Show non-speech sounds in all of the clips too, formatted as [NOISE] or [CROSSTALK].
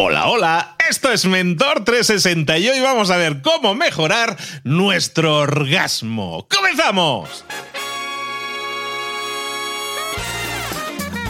Hola, hola, esto es Mentor 360 y hoy vamos a ver cómo mejorar nuestro orgasmo. ¡Comenzamos!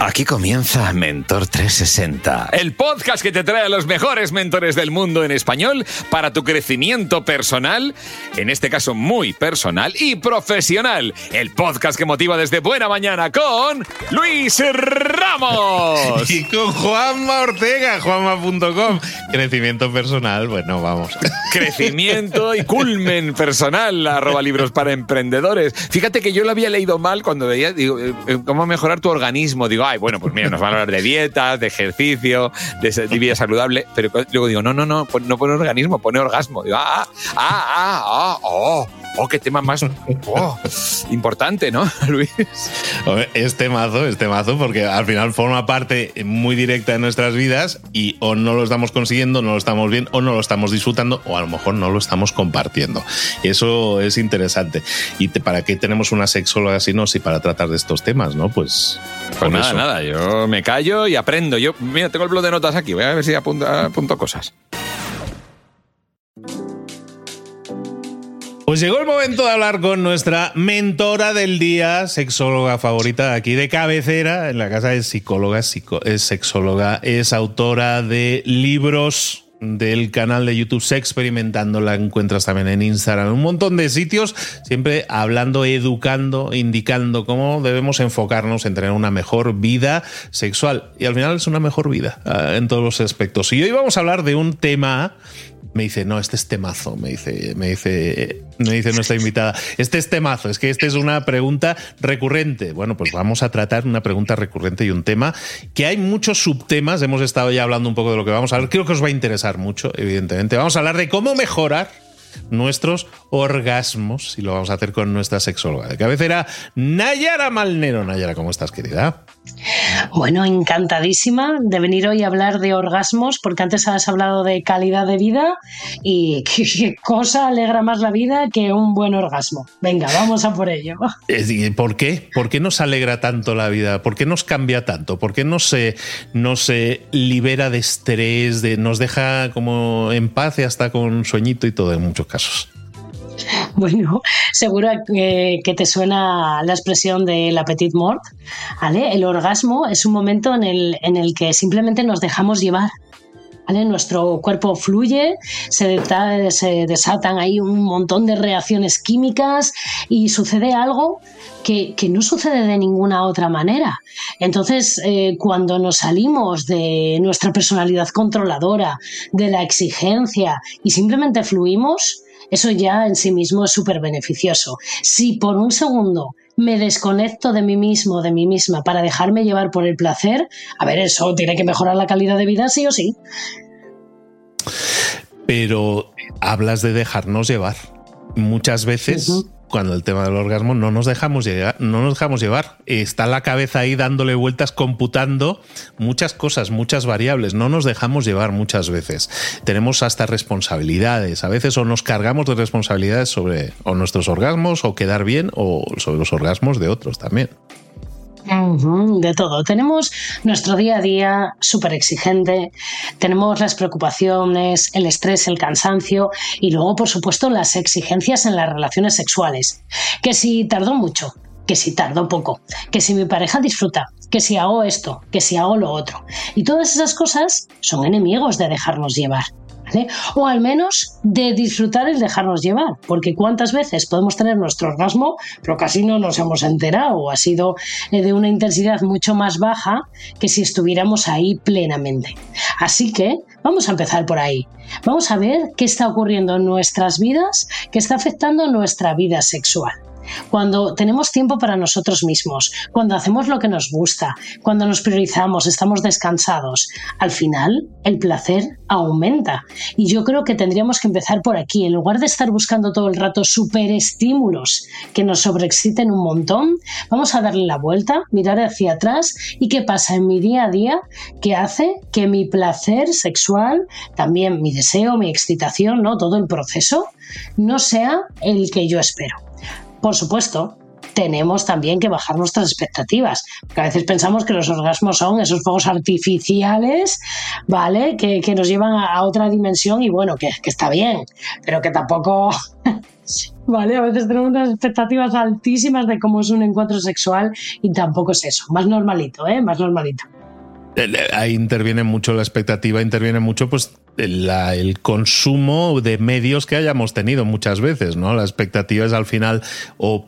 Aquí comienza Mentor 360, el podcast que te trae a los mejores mentores del mundo en español para tu crecimiento personal, en este caso muy personal y profesional. El podcast que motiva desde buena mañana con Luis Ramos. [LAUGHS] Y con Juanma Ortega, juanma.com. Crecimiento personal, bueno, vamos. [LAUGHS] Crecimiento y culmen personal, arroba libros para emprendedores. Fíjate que yo lo había leído mal cuando veía, digo, eh, eh, cómo mejorar tu organismo. Digo, ay, bueno, pues mira, nos van a hablar de dietas, de ejercicio, de, vida saludable, pero luego digo, no, no, no, no pone organismo, pone orgasmo. Digo, ah, ah, ah, ah, oh, oh, qué tema más oh, importante, ¿no, Luis? Es temazo, es temazo, porque al final forma parte muy directa de nuestras vidas y o no lo estamos consiguiendo, no lo estamos bien, o no lo estamos disfrutando, o a lo mejor no lo estamos compartiendo. Eso es interesante. ¿Y para qué tenemos una sexóloga así, no? Si para tratar de estos temas, ¿no? Pues, pues nada, nada, yo me callo y aprendo. Yo, mira, tengo el blog de notas aquí, voy a ver si apunto, apunto cosas. Pues llegó el momento de hablar con nuestra mentora del día, sexóloga favorita aquí de cabecera, en la casa de psicóloga, es sexóloga, es autora de libros del canal de YouTube Se Experimentando, la encuentras también en Instagram, un montón de sitios, siempre hablando, educando, indicando cómo debemos enfocarnos en tener una mejor vida sexual. Y al final es una mejor vida ah, en todos los aspectos. Y hoy vamos a hablar de un tema me dice, no, este es temazo, me dice, me dice, me dice nuestra invitada, este es temazo, es que esta es una pregunta recurrente. Bueno, pues vamos a tratar una pregunta recurrente y un tema que hay muchos subtemas, hemos estado ya hablando un poco de lo que vamos a hablar, creo que os va a interesar mucho, evidentemente. Vamos a hablar de cómo mejorar nuestros orgasmos y lo vamos a hacer con nuestra sexóloga de cabecera, Nayara Malnero. Nayara, ¿cómo estás, querida? Bueno, encantadísima de venir hoy a hablar de orgasmos, porque antes has hablado de calidad de vida y [LAUGHS] qué, cosa alegra más la vida que un buen orgasmo. Venga, vamos a por ello. [LAUGHS] ¿Por qué? ¿Por qué nos alegra tanto la vida? ¿Por qué nos cambia tanto? ¿Por qué no se, no se libera de estrés, de, nos deja como en paz y hasta con sueñito y todo en muchos casos? [LAUGHS] Bueno, seguro que, te suena la expresión del petit mort. El orgasmo es un momento en el, en el que simplemente nos dejamos llevar. Nuestro cuerpo fluye, se, se, desatan ahí un montón de reacciones químicas y sucede algo que, no sucede de ninguna otra manera. Entonces, eh, cuando nos salimos de nuestra personalidad controladora, de la exigencia y simplemente fluimos, eso ya en sí mismo es súper beneficioso. Si por un segundo me desconecto de mí mismo, de mí misma, para dejarme llevar por el placer, a ver, eso tiene que mejorar la calidad de vida sí o sí. Pero hablas de dejarnos llevar. Muchas veces cuando el tema del orgasmo no nos dejamos llevar, no nos dejamos llevar. Está la cabeza ahí dándole vueltas, computando muchas cosas, muchas variables. No nos dejamos llevar muchas veces. Tenemos hasta responsabilidades. A veces o nos cargamos de responsabilidades sobre o nuestros orgasmos o quedar bien o sobre los orgasmos de otros también de todo. Tenemos nuestro día a día súper exigente, tenemos las preocupaciones, el estrés, el cansancio y luego, por supuesto, las exigencias en las relaciones sexuales. Que si tardó mucho, que si tardó poco, que si mi pareja disfruta, que si hago esto, que si hago lo otro. Y todas esas cosas son enemigos de dejarnos llevar. O al menos de disfrutar el dejarnos llevar, porque cuántas veces podemos tener nuestro orgasmo, pero casi no nos hemos enterado, ha sido eh, de una intensidad mucho más baja que si estuviéramos ahí plenamente. Así que vamos a empezar por ahí. Vamos a ver qué está ocurriendo en nuestras vidas, que está afectando nuestra vida sexual cuando tenemos tiempo para nosotros mismos, cuando hacemos lo que nos gusta, cuando nos priorizamos, estamos descansados, al final el placer aumenta. Y yo creo que tendríamos que empezar por aquí, en lugar de estar buscando todo el rato superestímulos que nos sobreexciten un montón, vamos a darle la vuelta, mirar hacia atrás y qué pasa en mi día a día que hace que mi placer sexual, también mi deseo, mi excitación, ¿no? todo el proceso, no sea el que yo espero. Por supuesto, tenemos también que bajar nuestras expectativas. Porque a veces pensamos que los orgasmos son esos fuegos artificiales, ¿vale? Que, nos llevan a, otra dimensión y bueno, que, que está bien, pero que tampoco [LAUGHS] Vale, a veces tenemos unas expectativas altísimas de cómo es un encuentro sexual y tampoco es eso. Más normalito, ¿eh? Más normalito. Ahí interviene mucho la expectativa, interviene mucho pues el consumo de medios que hayamos tenido muchas veces, ¿no? La expectativa es al final o,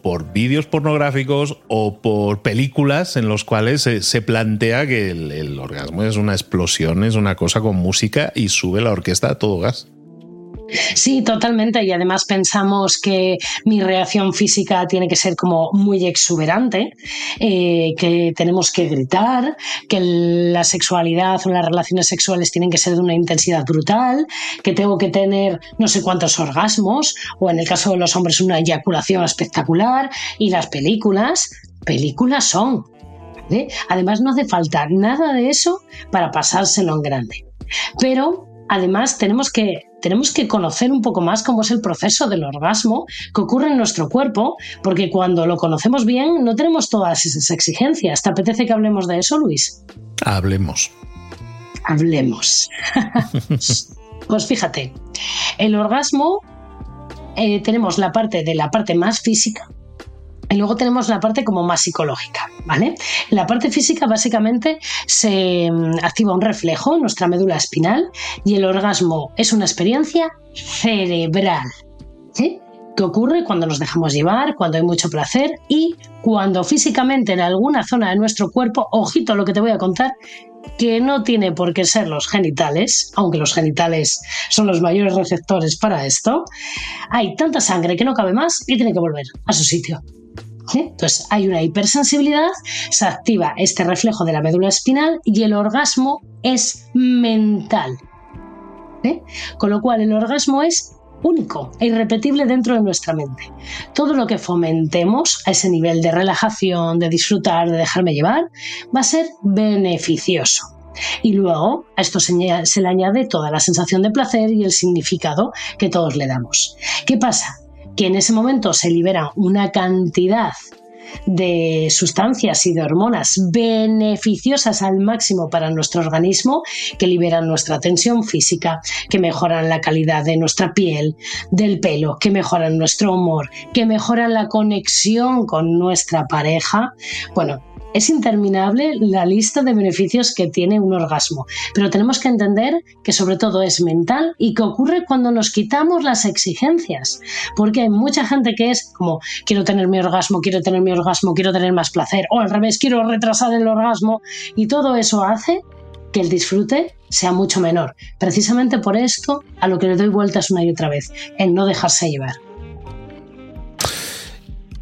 por vídeos pornográficos o por películas en los cuales se, plantea que el orgasmo es una explosión, es una cosa con música y sube la orquesta a todo gas. Sí, totalmente. Y además pensamos que mi reacción física tiene que ser como muy exuberante, eh, que tenemos que gritar, que la sexualidad o las relaciones sexuales tienen que ser de una intensidad brutal, que tengo que tener no sé cuántos orgasmos, o en el caso de los hombres una eyaculación espectacular. Y las películas, películas son. Además no hace falta nada de eso para pasárselo en grande. Pero además tenemos que tenemos que conocer un poco más cómo es el proceso del orgasmo que ocurre en nuestro cuerpo, porque cuando lo conocemos bien no tenemos todas esas exigencias. ¿Te apetece que hablemos de eso, Luis? Hablemos. Hablemos. [LAUGHS] pues fíjate, el orgasmo eh, tenemos la parte de la parte más física, y luego tenemos la parte como más psicológica, ¿vale? En la parte física básicamente se mm, activa un reflejo en nuestra médula espinal y el orgasmo es una experiencia cerebral, ¿sí? que ocurre cuando nos dejamos llevar, cuando hay mucho placer y cuando físicamente en alguna zona de nuestro cuerpo, ojito lo que te voy a contar, que no tiene por qué ser los genitales, aunque los genitales son los mayores receptores para esto, hay tanta sangre que no cabe más y tiene que volver a su sitio. Entonces hay una hipersensibilidad, se activa este reflejo de la médula espinal y el orgasmo es mental. Con lo cual el orgasmo es único e irrepetible dentro de nuestra mente. Todo lo que fomentemos a ese nivel de relajación, de disfrutar, de dejarme llevar, va a ser beneficioso. Y luego a esto se, le añade toda la sensación de placer y el significado que todos le damos. ¿Qué pasa? que en ese momento se libera una cantidad de sustancias y de hormonas beneficiosas al máximo para nuestro organismo que liberan nuestra tensión física, que mejoran la calidad de nuestra piel, del pelo, que mejoran nuestro humor, que mejoran la conexión con nuestra pareja. Bueno, es interminable la lista de beneficios que tiene un orgasmo, pero tenemos que entender que sobre todo es mental y que ocurre cuando nos quitamos las exigencias, porque hay mucha gente que es como quiero tener mi orgasmo, quiero tener mi orgasmo, quiero tener más placer, o al revés, quiero retrasar el orgasmo y todo eso hace que el disfrute sea mucho menor. Precisamente por esto a lo que le doy vueltas una y otra vez, el no dejarse llevar.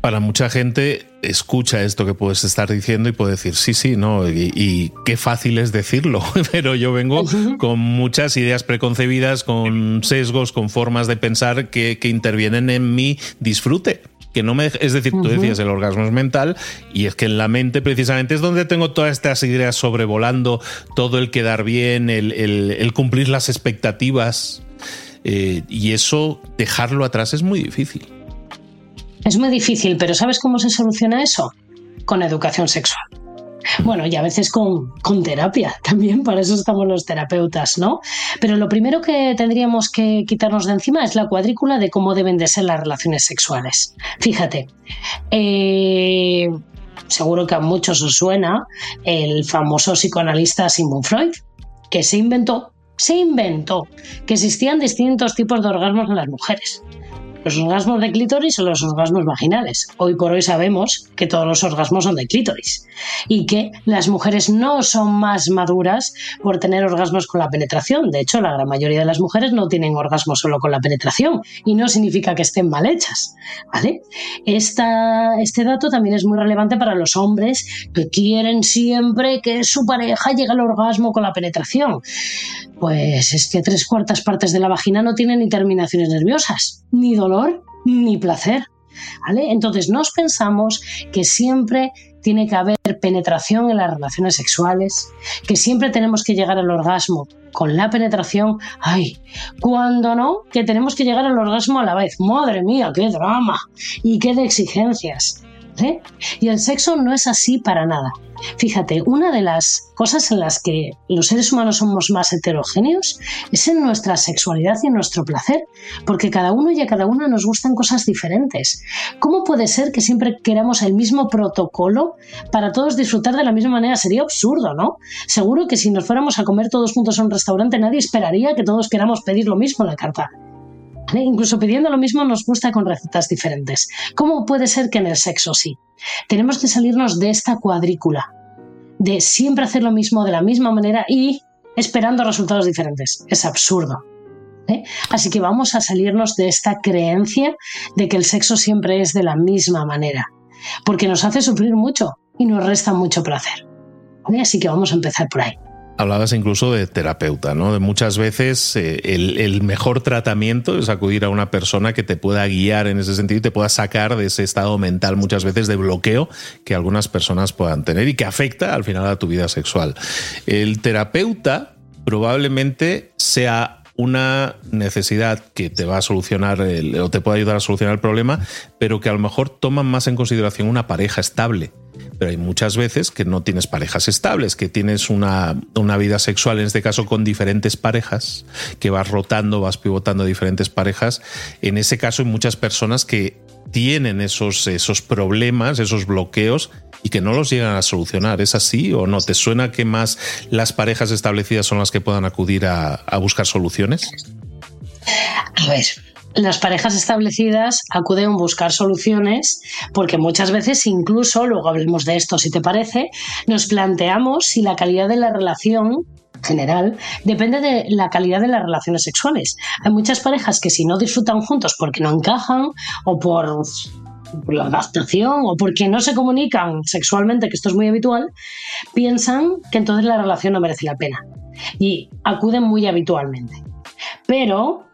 Para mucha gente escucha esto que puedes estar diciendo y puede decir, sí, sí, no, y, qué fácil es decirlo, [LAUGHS] pero yo vengo [LAUGHS] con muchas ideas preconcebidas, con sesgos, con formas de pensar que, intervienen en mi disfrute. Que no me, es decir, tú decías, el orgasmo es mental, y es que en la mente precisamente es donde tengo todas estas ideas sobrevolando, todo el quedar bien, el, cumplir las expectativas, eh, y eso, dejarlo atrás es muy difícil. Es muy difícil, pero ¿sabes cómo se soluciona eso? Con educación sexual. Bueno, y a veces con, terapia [LAUGHS] también, para eso estamos los terapeutas, ¿no? Pero lo primero que tendríamos que quitarnos de encima es la cuadrícula de cómo deben de ser las relaciones sexuales. Fíjate, eh, seguro que a muchos os suena el famoso psicoanalista Sigmund Freud, que se inventó, se inventó que existían distintos tipos de orgasmos en las mujeres los orgasmos de clítoris o los orgasmos vaginales. Hoy por hoy sabemos que todos los orgasmos son de clítoris y que las mujeres no son más maduras por tener orgasmos con la penetración. De hecho, la gran mayoría de las mujeres no tienen orgasmos solo con la penetración y no significa que estén mal hechas. ¿vale? este dato también es muy relevante para los hombres que quieren siempre que su pareja llegue al orgasmo con la penetración. Pues es que tres cuartas partes de la vagina no tienen ni terminaciones nerviosas, ni dolor, ni placer. ¿Vale? Entonces nos pensamos que siempre tiene que haber penetración en las relaciones sexuales, que siempre tenemos que llegar al orgasmo con la penetración. Ay, cuando no, que tenemos que llegar al orgasmo a la vez. Madre mía, qué drama y qué de exigencias. Y el sexo no es así para nada. Fíjate, una de las cosas en las que los seres humanos somos más heterogéneos es en nuestra sexualidad y en nuestro placer, porque cada uno y a cada una nos gustan cosas diferentes. ¿Cómo puede ser que siempre queramos el mismo protocolo para todos disfrutar de la misma manera? Sería absurdo, ¿no? Seguro que si nos fuéramos a comer todos juntos a un restaurante nadie esperaría que todos queramos pedir lo mismo en la carta. Incluso pidiendo lo mismo nos gusta con recetas diferentes. ¿Cómo puede ser que en el sexo sí? Tenemos que salirnos de esta cuadrícula, de siempre hacer lo mismo de la misma manera y esperando resultados diferentes. Es absurdo. ¿eh? Así que vamos a salirnos de esta creencia de que el sexo siempre es de la misma manera, porque nos hace sufrir mucho y nos resta mucho placer. Así que vamos a empezar por ahí. Hablabas incluso de terapeuta, ¿no? De muchas veces eh, el, mejor tratamiento es acudir a una persona que te pueda guiar en ese sentido y te pueda sacar de ese estado mental muchas veces de bloqueo que algunas personas puedan tener y que afecta al final a tu vida sexual. El terapeuta probablemente sea una necesidad que te va a solucionar o te puede ayudar a solucionar el problema, pero que a lo mejor toman más en consideración una pareja estable pero hay muchas veces que no tienes parejas estables, que tienes una, vida sexual, en este caso con diferentes parejas, que vas rotando, vas pivotando diferentes parejas. En ese caso hay muchas personas que tienen esos, esos problemas, esos bloqueos y que no los llegan a solucionar. ¿Es así o no? ¿Te suena que más las parejas establecidas son las que puedan acudir a, a buscar soluciones? A ver, las parejas establecidas acuden a buscar soluciones porque muchas veces incluso, luego hablemos de esto si te parece, nos planteamos si la calidad de la relación general depende de la calidad de las relaciones sexuales. Hay muchas parejas que si no disfrutan juntos porque no encajan o por la adaptación o porque no se comunican sexualmente, que esto es muy habitual, piensan que entonces la relación no merece la pena y acuden muy habitualmente. Pero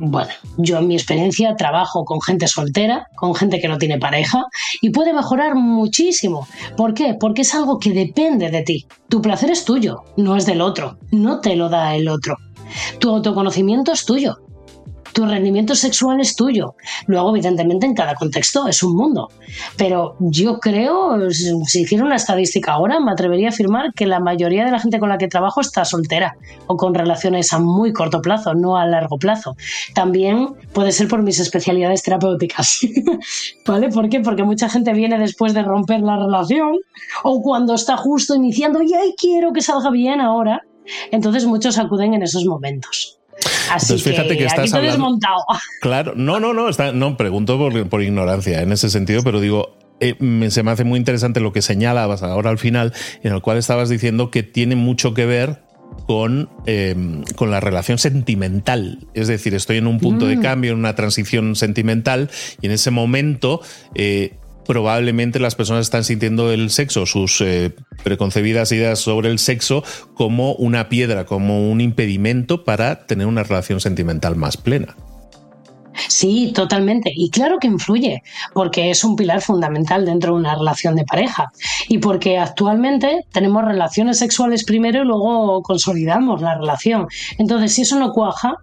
bueno, yo en mi experiencia trabajo con gente soltera, con gente que no tiene pareja y puede mejorar muchísimo. ¿Por qué? Porque es algo que depende de ti. Tu placer es tuyo, no es del otro, no te lo da el otro. Tu autoconocimiento es tuyo, tu rendimiento sexual es tuyo. Luego, evidentemente, en cada contexto es un mundo. Pero yo creo, si hiciera una estadística ahora, me atrevería a afirmar que la mayoría de la gente con la que trabajo está soltera o con relaciones a muy corto plazo, no a largo plazo. También puede ser por mis especialidades terapéuticas. [LAUGHS] ¿Vale? ¿Por qué? Porque mucha gente viene después de romper la relación o cuando está justo iniciando y quiero que salga bien ahora. Entonces muchos acuden en esos momentos. Así fíjate que, estás desmontado. [LAUGHS] Claro, no, no, no, está, no, pregunto por, ignorancia en ese sentido, pero digo, eh, se me hace muy interesante lo que señalabas ahora al final, en el cual estabas diciendo que tiene mucho que ver con, em, con, la relación sentimental. Es decir, estoy en un punto de mm. cambio, en una transición sentimental, y en ese momento eh, probablemente las personas están sintiendo el sexo, sus eh, preconcebidas ideas sobre el sexo, como una piedra, como un impedimento para tener una relación sentimental más plena. Sí, totalmente. Y claro que influye, porque es un pilar fundamental dentro de una relación de pareja. Y porque actualmente tenemos relaciones sexuales primero y luego consolidamos la relación. Entonces, si eso no cuaja,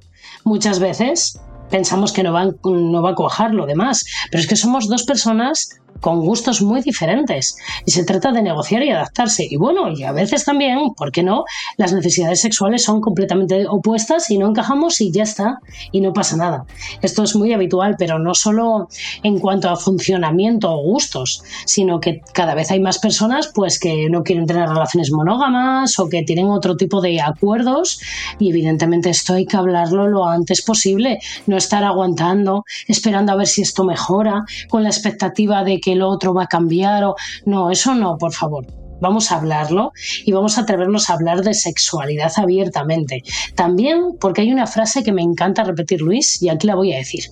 muchas veces pensamos que no, no va a cuajar lo demás. Pero es que somos dos personas con gustos muy diferentes y se trata de negociar y adaptarse. Y bueno, y a veces también, ¿por qué no? Las necesidades sexuales son completamente opuestas y no encajamos y ya está, y no pasa nada. Esto es muy habitual, pero no solo en cuanto a funcionamiento o gustos, sino que cada vez hay más personas pues que no quieren tener relaciones monógamas o que tienen otro tipo de acuerdos y evidentemente esto hay que hablarlo lo antes posible, no estar aguantando, esperando a ver si esto mejora, con la expectativa de que el otro va a cambiar o no, eso no, por favor. Vamos a hablarlo y vamos a atrevernos a hablar de sexualidad abiertamente. También porque hay una frase que me encanta repetir, Luis, y aquí la voy a decir.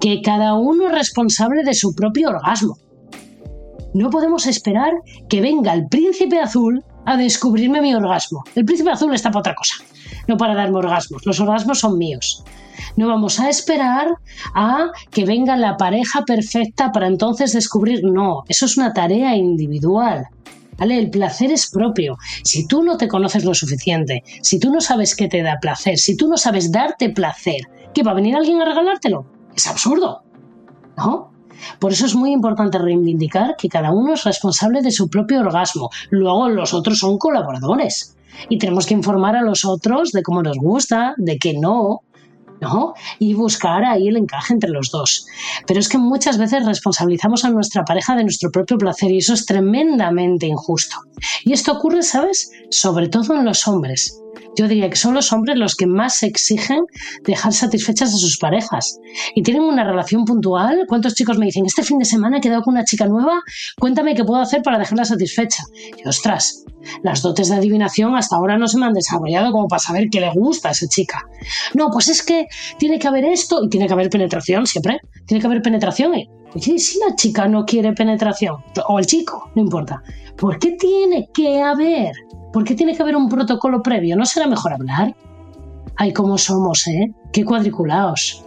Que cada uno es responsable de su propio orgasmo. No podemos esperar que venga el príncipe azul a descubrirme mi orgasmo. El príncipe azul está para otra cosa, no para darme orgasmos. Los orgasmos son míos. No vamos a esperar a que venga la pareja perfecta para entonces descubrir. No, eso es una tarea individual. ¿Vale? El placer es propio. Si tú no te conoces lo suficiente, si tú no sabes qué te da placer, si tú no sabes darte placer, ¿qué va a venir alguien a regalártelo? Es absurdo. ¿No? Por eso es muy importante reivindicar que cada uno es responsable de su propio orgasmo. Luego los otros son colaboradores. Y tenemos que informar a los otros de cómo nos gusta, de que no, ¿no? Y buscar ahí el encaje entre los dos. Pero es que muchas veces responsabilizamos a nuestra pareja de nuestro propio placer y eso es tremendamente injusto. Y esto ocurre, ¿sabes? Sobre todo en los hombres. Yo diría que son los hombres los que más exigen dejar satisfechas a sus parejas. Y tienen una relación puntual. ¿Cuántos chicos me dicen, este fin de semana he quedado con una chica nueva? Cuéntame qué puedo hacer para dejarla satisfecha. Y ostras, las dotes de adivinación hasta ahora no se me han desarrollado como para saber qué le gusta a esa chica. No, pues es que tiene que haber esto y tiene que haber penetración siempre. Tiene que haber penetración. Y, si la chica no quiere penetración, o el chico, no importa. ¿Por qué tiene que haber? ¿Por qué tiene que haber un protocolo previo? ¿No será mejor hablar? Ay, cómo somos, ¿eh? Qué cuadriculados.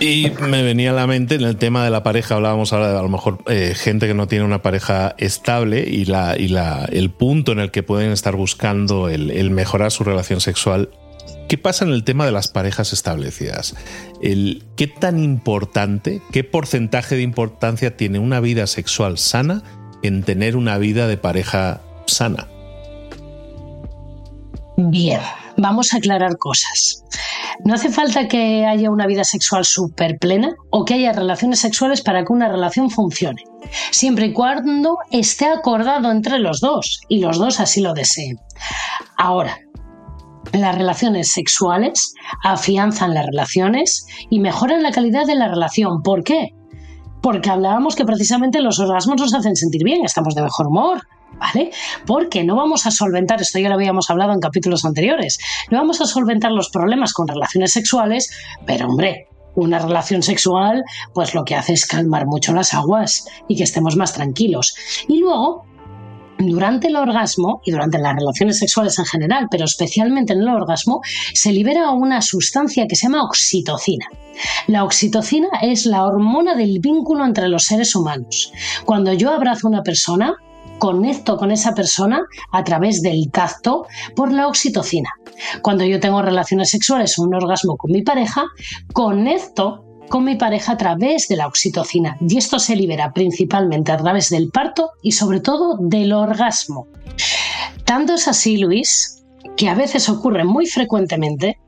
Y me venía a la mente en el tema de la pareja, hablábamos ahora de a lo mejor eh, gente que no tiene una pareja estable y, la, y la, el punto en el que pueden estar buscando el, mejorar su relación sexual. ¿Qué pasa en el tema de las parejas establecidas? El, ¿Qué tan importante, qué porcentaje de importancia tiene una vida sexual sana en tener una vida de pareja sana? Bien, vamos a aclarar cosas. No hace falta que haya una vida sexual súper plena o que haya relaciones sexuales para que una relación funcione, siempre y cuando esté acordado entre los dos y los dos así lo deseen. Ahora, las relaciones sexuales afianzan las relaciones y mejoran la calidad de la relación. ¿Por qué? Porque hablábamos que precisamente los orgasmos nos hacen sentir bien, estamos de mejor humor, ¿vale? Porque no vamos a solventar, esto ya lo habíamos hablado en capítulos anteriores, no vamos a solventar los problemas con relaciones sexuales, pero hombre, una relación sexual, pues lo que hace es calmar mucho las aguas y que estemos más tranquilos. Y luego, durante el orgasmo y durante las relaciones sexuales en general, pero especialmente en el orgasmo, se libera una sustancia que se llama oxitocina. La oxitocina es la hormona del vínculo entre los seres humanos. Cuando yo abrazo a una persona, conecto con esa persona a través del tacto por la oxitocina. Cuando yo tengo relaciones sexuales un orgasmo con mi pareja, conecto con mi pareja a través de la oxitocina y esto se libera principalmente a través del parto y sobre todo del orgasmo. Tanto es así, Luis, que a veces ocurre muy frecuentemente,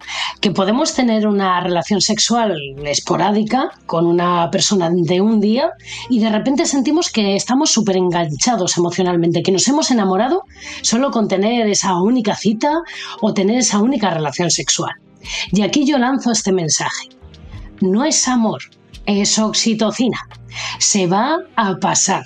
que podemos tener una relación sexual esporádica con una persona de un día y de repente sentimos que estamos súper enganchados emocionalmente, que nos hemos enamorado solo con tener esa única cita o tener esa única relación sexual. Y aquí yo lanzo este mensaje. No es amor, es oxitocina. Se va a pasar.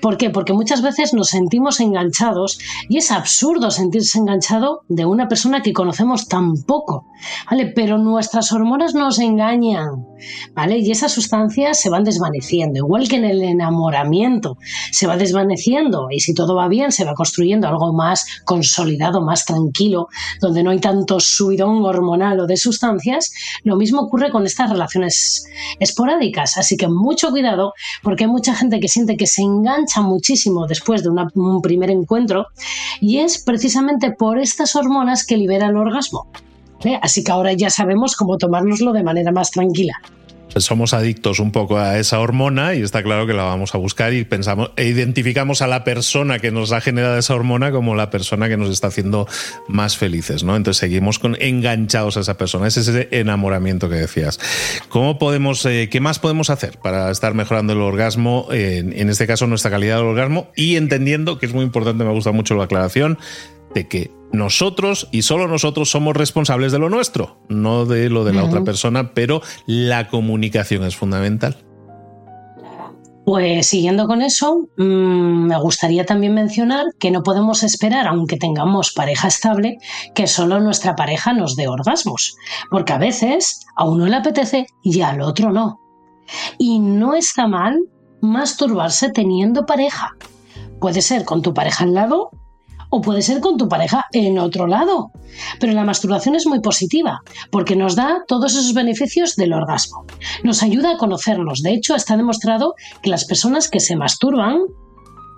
¿Por qué? Porque muchas veces nos sentimos enganchados y es absurdo sentirse enganchado de una persona que conocemos tan poco, ¿vale? Pero nuestras hormonas nos engañan, ¿vale? Y esas sustancias se van desvaneciendo, igual que en el enamoramiento se va desvaneciendo y si todo va bien se va construyendo algo más consolidado, más tranquilo, donde no hay tanto subidón hormonal o de sustancias, lo mismo ocurre con estas relaciones esporádicas, así que mucho cuidado porque hay mucha gente que siente que se engancha muchísimo después de un primer encuentro y es precisamente por estas hormonas que libera el orgasmo. ¿eh? Así que ahora ya sabemos cómo tomárnoslo de manera más tranquila somos adictos un poco a esa hormona y está claro que la vamos a buscar y pensamos e identificamos a la persona que nos ha generado esa hormona como la persona que nos está haciendo más felices, ¿no? Entonces seguimos con enganchados a esa persona, es ese enamoramiento que decías. ¿Cómo podemos, eh, qué más podemos hacer para estar mejorando el orgasmo, en este caso nuestra calidad del orgasmo y entendiendo que es muy importante, me gusta mucho la aclaración de que nosotros y solo nosotros somos responsables de lo nuestro, no de lo de la otra persona, pero la comunicación es fundamental. Pues siguiendo con eso, mm, me gustaría también mencionar que no podemos esperar, aunque tengamos pareja estable, que solo nuestra pareja nos dé orgasmos, porque a veces a uno le apetece y al otro no. Y no está mal masturbarse teniendo pareja. Puede ser con tu pareja al lado o puede ser con tu pareja en otro lado. Pero la masturbación es muy positiva porque nos da todos esos beneficios del orgasmo. Nos ayuda a conocernos. De hecho, está demostrado que las personas que se masturban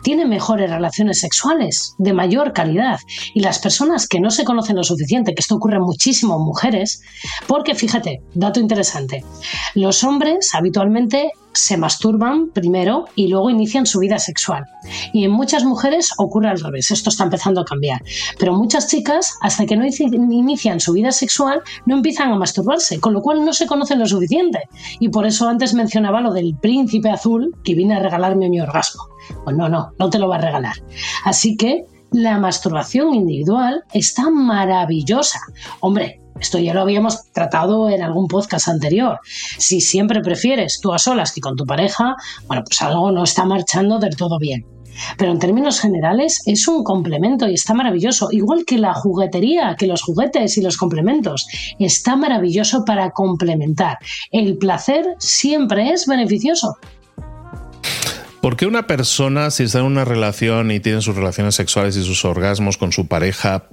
tiene mejores relaciones sexuales de mayor calidad. Y las personas que no se conocen lo suficiente, que esto ocurre muchísimo en mujeres, porque fíjate, dato interesante, los hombres habitualmente se masturban primero y luego inician su vida sexual. Y en muchas mujeres ocurre al revés, esto está empezando a cambiar. Pero muchas chicas, hasta que no inician su vida sexual, no empiezan a masturbarse, con lo cual no se conocen lo suficiente. Y por eso antes mencionaba lo del príncipe azul que viene a regalarme mi orgasmo. Pues no, no, no te lo va a regalar. Así que la masturbación individual está maravillosa. Hombre, esto ya lo habíamos tratado en algún podcast anterior. Si siempre prefieres tú a solas que con tu pareja, bueno, pues algo no está marchando del todo bien. Pero en términos generales es un complemento y está maravilloso, igual que la juguetería, que los juguetes y los complementos. Está maravilloso para complementar. El placer siempre es beneficioso. ¿Por qué una persona, si está en una relación y tiene sus relaciones sexuales y sus orgasmos con su pareja,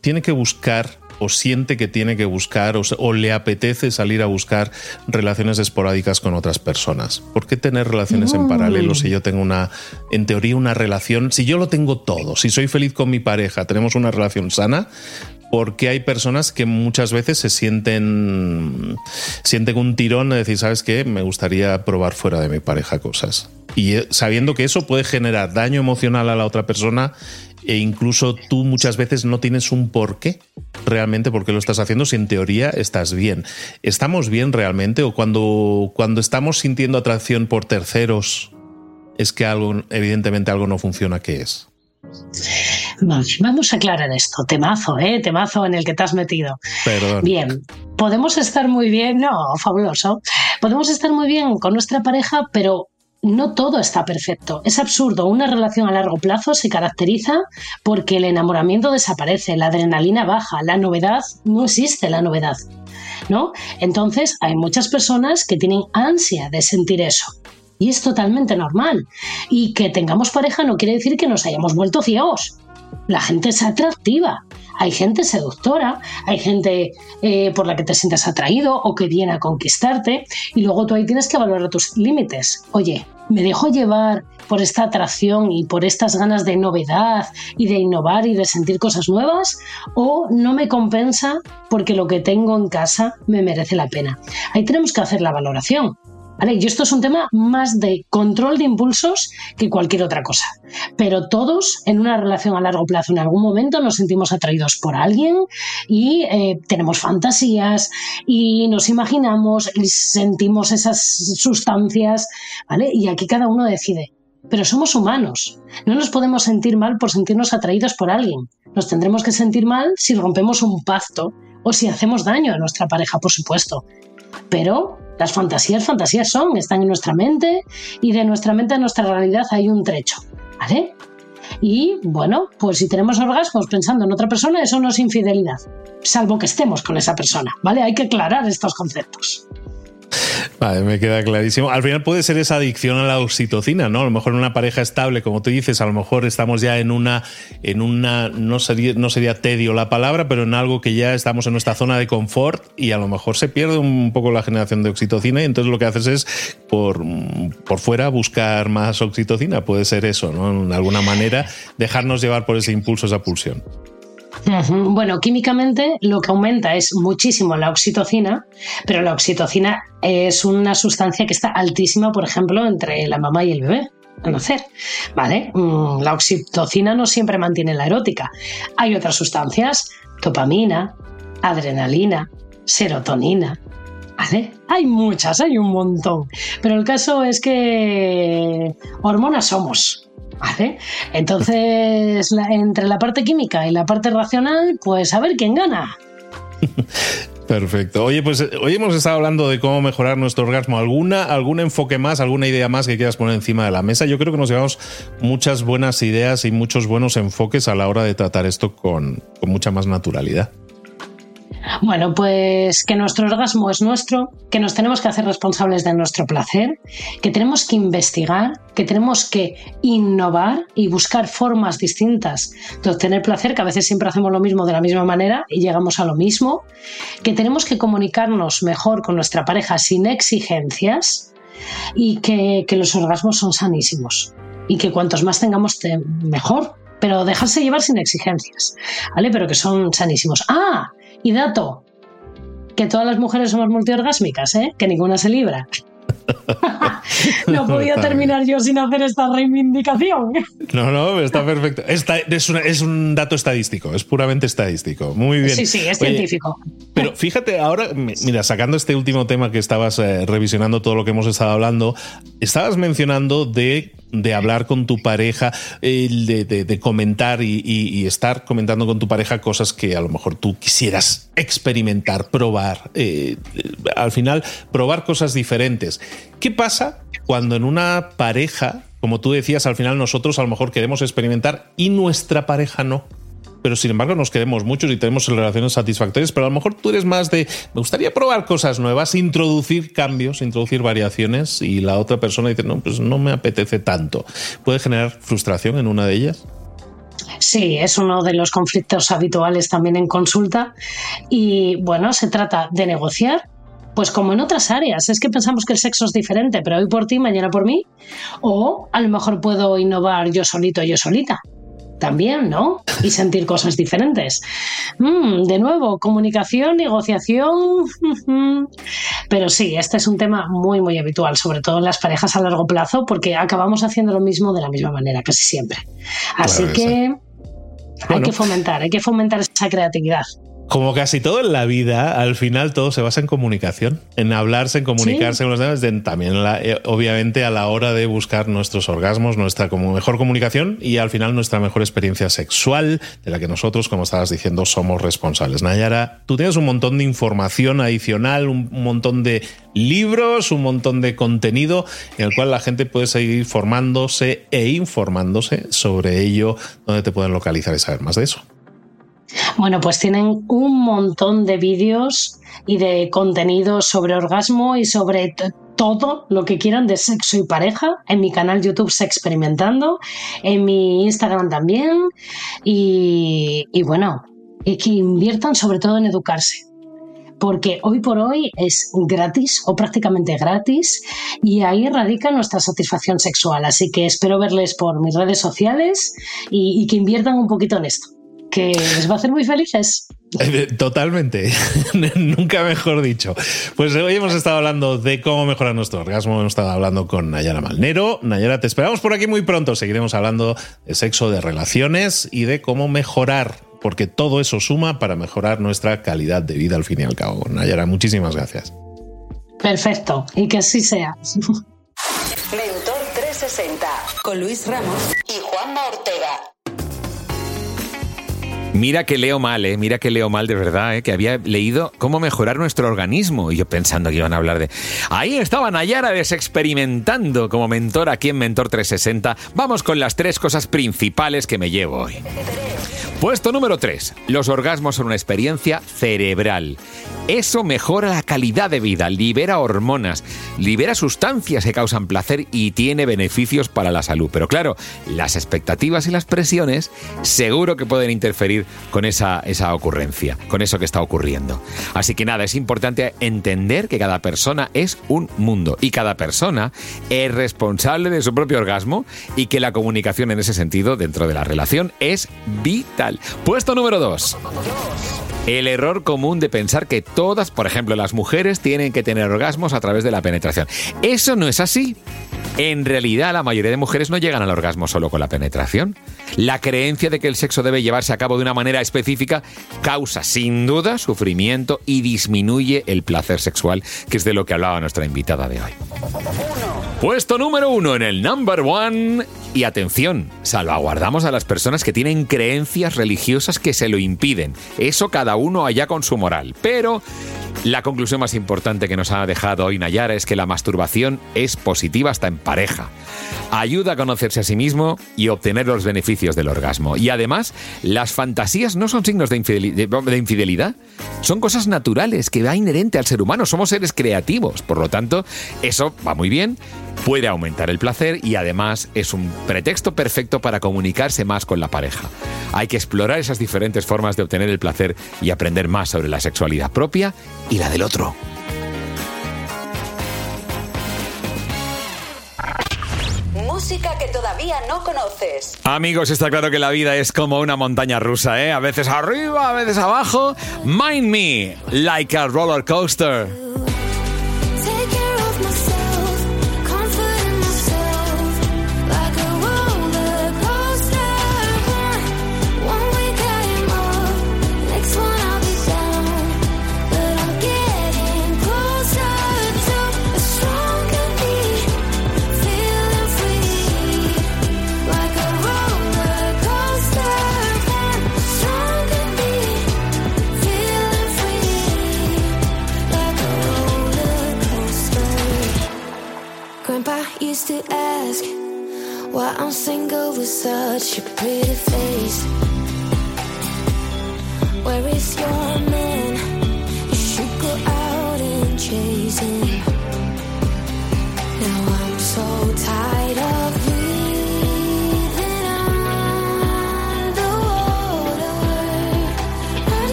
tiene que buscar o siente que tiene que buscar o, le apetece salir a buscar relaciones esporádicas con otras personas? ¿Por qué tener relaciones en paralelo si yo tengo una, en teoría, una relación, si yo lo tengo todo, si soy feliz con mi pareja, tenemos una relación sana, porque hay personas que muchas veces se sienten, sienten un tirón de decir, ¿sabes qué? Me gustaría probar fuera de mi pareja cosas. Y eh, sabiendo que eso puede generar daño emocional a la otra persona e incluso tú muchas veces no tienes un porqué realmente por qué lo estás haciendo si en teoría estás bien. ¿Estamos bien realmente o cuando, cuando estamos sintiendo atracción por terceros es que algo, evidentemente algo no funciona? ¿Qué es? Vamos a aclarar esto. Temazo, ¿eh? Temazo en el que te has metido. Perdón. Bien, podemos estar muy bien, no, fabuloso. Podemos estar muy bien con nuestra pareja, pero no todo está perfecto. Es absurdo. Una relación a largo plazo se caracteriza porque el enamoramiento desaparece, la adrenalina baja, la novedad, no existe la novedad. ¿No? Entonces, hay muchas personas que tienen ansia de sentir eso. Y es totalmente normal. Y que tengamos pareja no quiere decir que nos hayamos vuelto ciegos. La gente es atractiva. Hay gente seductora, hay gente eh, por la que te sientas atraído o que viene a conquistarte y luego tú ahí tienes que valorar tus límites. Oye, ¿me dejo llevar por esta atracción y por estas ganas de novedad y de innovar y de sentir cosas nuevas? ¿O no me compensa porque lo que tengo en casa me merece la pena? Ahí tenemos que hacer la valoración. Y esto es un tema más de control de impulsos que cualquier otra cosa. Pero todos en una relación a largo plazo, en algún momento nos sentimos atraídos por alguien y eh, tenemos fantasías y nos imaginamos y sentimos esas sustancias, ¿vale? Y aquí cada uno decide. Pero somos humanos. No nos podemos sentir mal por sentirnos atraídos por alguien. Nos tendremos que sentir mal si rompemos un pacto o si hacemos daño a nuestra pareja, por supuesto. Pero las fantasías, fantasías son, están en nuestra mente y de nuestra mente a nuestra realidad hay un trecho, ¿vale? Y bueno, pues si tenemos orgasmos pensando en otra persona, eso no es infidelidad, salvo que estemos con esa persona, ¿vale? Hay que aclarar estos conceptos. Vale, me queda clarísimo. Al final puede ser esa adicción a la oxitocina, ¿no? A lo mejor en una pareja estable, como tú dices, a lo mejor estamos ya en una, en una, no sería, no sería tedio la palabra, pero en algo que ya estamos en nuestra zona de confort y a lo mejor se pierde un poco la generación de oxitocina y entonces lo que haces es por, por fuera buscar más oxitocina. Puede ser eso, ¿no? De alguna manera dejarnos llevar por ese impulso, esa pulsión. Bueno, químicamente lo que aumenta es muchísimo la oxitocina, pero la oxitocina es una sustancia que está altísima, por ejemplo, entre la mamá y el bebé al nacer. ¿Vale? Mm, la oxitocina no siempre mantiene la erótica. Hay otras sustancias, dopamina, adrenalina, serotonina. ¿Vale? Hay muchas, hay un montón. Pero el caso es que hormonas somos. ¿Vale? Entonces, entre la parte química y la parte racional, pues a ver quién gana. Perfecto. Oye, pues hoy hemos estado hablando de cómo mejorar nuestro orgasmo. ¿Alguna, ¿Algún enfoque más, alguna idea más que quieras poner encima de la mesa? Yo creo que nos llevamos muchas buenas ideas y muchos buenos enfoques a la hora de tratar esto con mucha más naturalidad. Bueno, pues que nuestro orgasmo es nuestro, que nos tenemos que hacer responsables de nuestro placer, que tenemos que investigar, que tenemos que innovar y buscar formas distintas de obtener placer, que a veces siempre hacemos lo mismo de la misma manera y llegamos a lo mismo, que tenemos que comunicarnos mejor con nuestra pareja sin exigencias y que, los orgasmos son sanísimos. y que cuantos más tengamos, mejor. Pero dejarse llevar sin exigencias, ¿vale? Pero que son sanísimos. Ah, y dato, que todas las mujeres somos multiorgásmicas, ¿eh? Que ninguna se libra. [LAUGHS] no podía terminar yo sin hacer esta reivindicación. No, no, está perfecto. es, un dato estadístico, es puramente estadístico. Muy bien. Sí, sí, es científico. Pero fíjate, ahora, mira, sacando este último tema que estabas eh, revisionando todo lo que hemos estado hablando, estabas mencionando de de hablar con tu pareja, de, comentar y, estar comentando con tu pareja cosas que a lo mejor tú quisieras experimentar, probar. Eh, al final, probar cosas diferentes. ¿Qué pasa cuando en una pareja, como tú decías, al final nosotros a lo mejor queremos experimentar y nuestra pareja no? Pero sin embargo nos queremos muchos y tenemos relaciones satisfactorias, pero a lo mejor tú eres más de, me gustaría probar cosas nuevas, introducir cambios, introducir variaciones y la otra persona dice, no, pues no me apetece tanto. ¿Puede generar frustración en una de ellas? Sí, es uno de los conflictos habituales también en consulta y bueno, se trata de negociar pues como en otras áreas, es que pensamos que el sexo es diferente, pero hoy por ti, mañana por mí, o a lo mejor puedo innovar yo solito, yo solita también, ¿no? Y sentir cosas diferentes. Mm, de nuevo, comunicación, negociación. [LAUGHS] Pero sí, este es un tema muy, muy habitual, sobre todo en las parejas a largo plazo, porque acabamos haciendo lo mismo de la misma manera, casi siempre. Así que hay que fomentar, hay que fomentar esa creatividad. Como casi todo en la vida, al final todo se basa en comunicación, en hablarse, en comunicarse con los demás, también eh, obviamente a la hora de buscar nuestros orgasmos, nuestra como mejor comunicación y al final nuestra mejor experiencia sexual, de la que nosotros, como estabas diciendo, somos responsables. Nayara, tú tienes un montón de información adicional, un montón de libros, un montón de contenido en el cual la gente puede seguir formándose e informándose sobre ello, donde te pueden localizar y saber más de eso. Bueno, pues tienen un montón de vídeos y de contenido sobre orgasmo y sobre todo lo que quieran de sexo y pareja en mi canal YouTube Experimentando, en mi Instagram también y bueno, y que inviertan sobre todo en educarse porque hoy por hoy es gratis o prácticamente gratis y ahí radica nuestra satisfacción sexual. Así que espero verles por mis redes sociales y que inviertan un poquito en esto que les va a hacer muy felices. Eh, totalmente, [LAUGHS] nunca mejor dicho. Pues hoy hemos estado hablando de cómo mejorar nuestro orgasmo, hemos estado hablando con Nayara Malnero. Nayara, te esperamos por aquí muy pronto, seguiremos hablando de sexo, de relaciones y de cómo mejorar, porque todo eso suma para mejorar nuestra calidad de vida al fin y al cabo. Nayara, muchísimas gracias. Perfecto, y que así sea. Mentor 360 con Luis Ramos y Juanma Ortega. Mira que leo mal, ¿eh? Mira que leo mal de verdad, ¿eh? Que había leído cómo mejorar nuestro organismo. Y yo pensando que iban a hablar de... Ahí estaba Nayara desexperimentando como mentor aquí en Mentor 360. Vamos con las tres cosas principales que me llevo hoy. Puesto número 3. Los orgasmos son una experiencia cerebral. Eso mejora la calidad de vida, libera hormonas, libera sustancias que causan placer y tiene beneficios para la salud. Pero claro, las expectativas y las presiones seguro que pueden interferir con esa, esa ocurrencia, con eso que está ocurriendo. Así que nada, es importante entender que cada persona es un mundo y cada persona es responsable de su propio orgasmo y que la comunicación en ese sentido dentro de la relación es vital. Puesto número 2. El error común de pensar que todas, por ejemplo, las mujeres tienen que tener orgasmos a través de la penetración. Eso no es así. En realidad, la mayoría de mujeres no llegan al orgasmo solo con la penetración. La creencia de que el sexo debe llevarse a cabo de una manera específica causa, sin duda, sufrimiento y disminuye el placer sexual, que es de lo que hablaba nuestra invitada de hoy. Puesto número uno en el number one. Y atención, salvaguardamos a las personas que tienen creencias religiosas que se lo impiden. Eso cada uno allá con su moral. Pero la conclusión más importante que nos ha dejado hoy Nayara es que la masturbación es positiva hasta en pareja. Ayuda a conocerse a sí mismo y obtener los beneficios del orgasmo. Y además, las fantasías no son signos de, infidelidad, son cosas naturales que va inherente al ser humano. Somos seres creativos. Por lo tanto, eso va muy bien puede aumentar el placer y además es un pretexto perfecto para comunicarse más con la pareja. Hay que explorar esas diferentes formas de obtener el placer y aprender más sobre la sexualidad propia y la del otro. Música que todavía no conoces. Amigos, está claro que la vida es como una montaña rusa, ¿eh? A veces arriba, a veces abajo. Mind me, like a roller coaster. To ask why I'm single with such a pretty face. Where is your man? You should go out and chase him.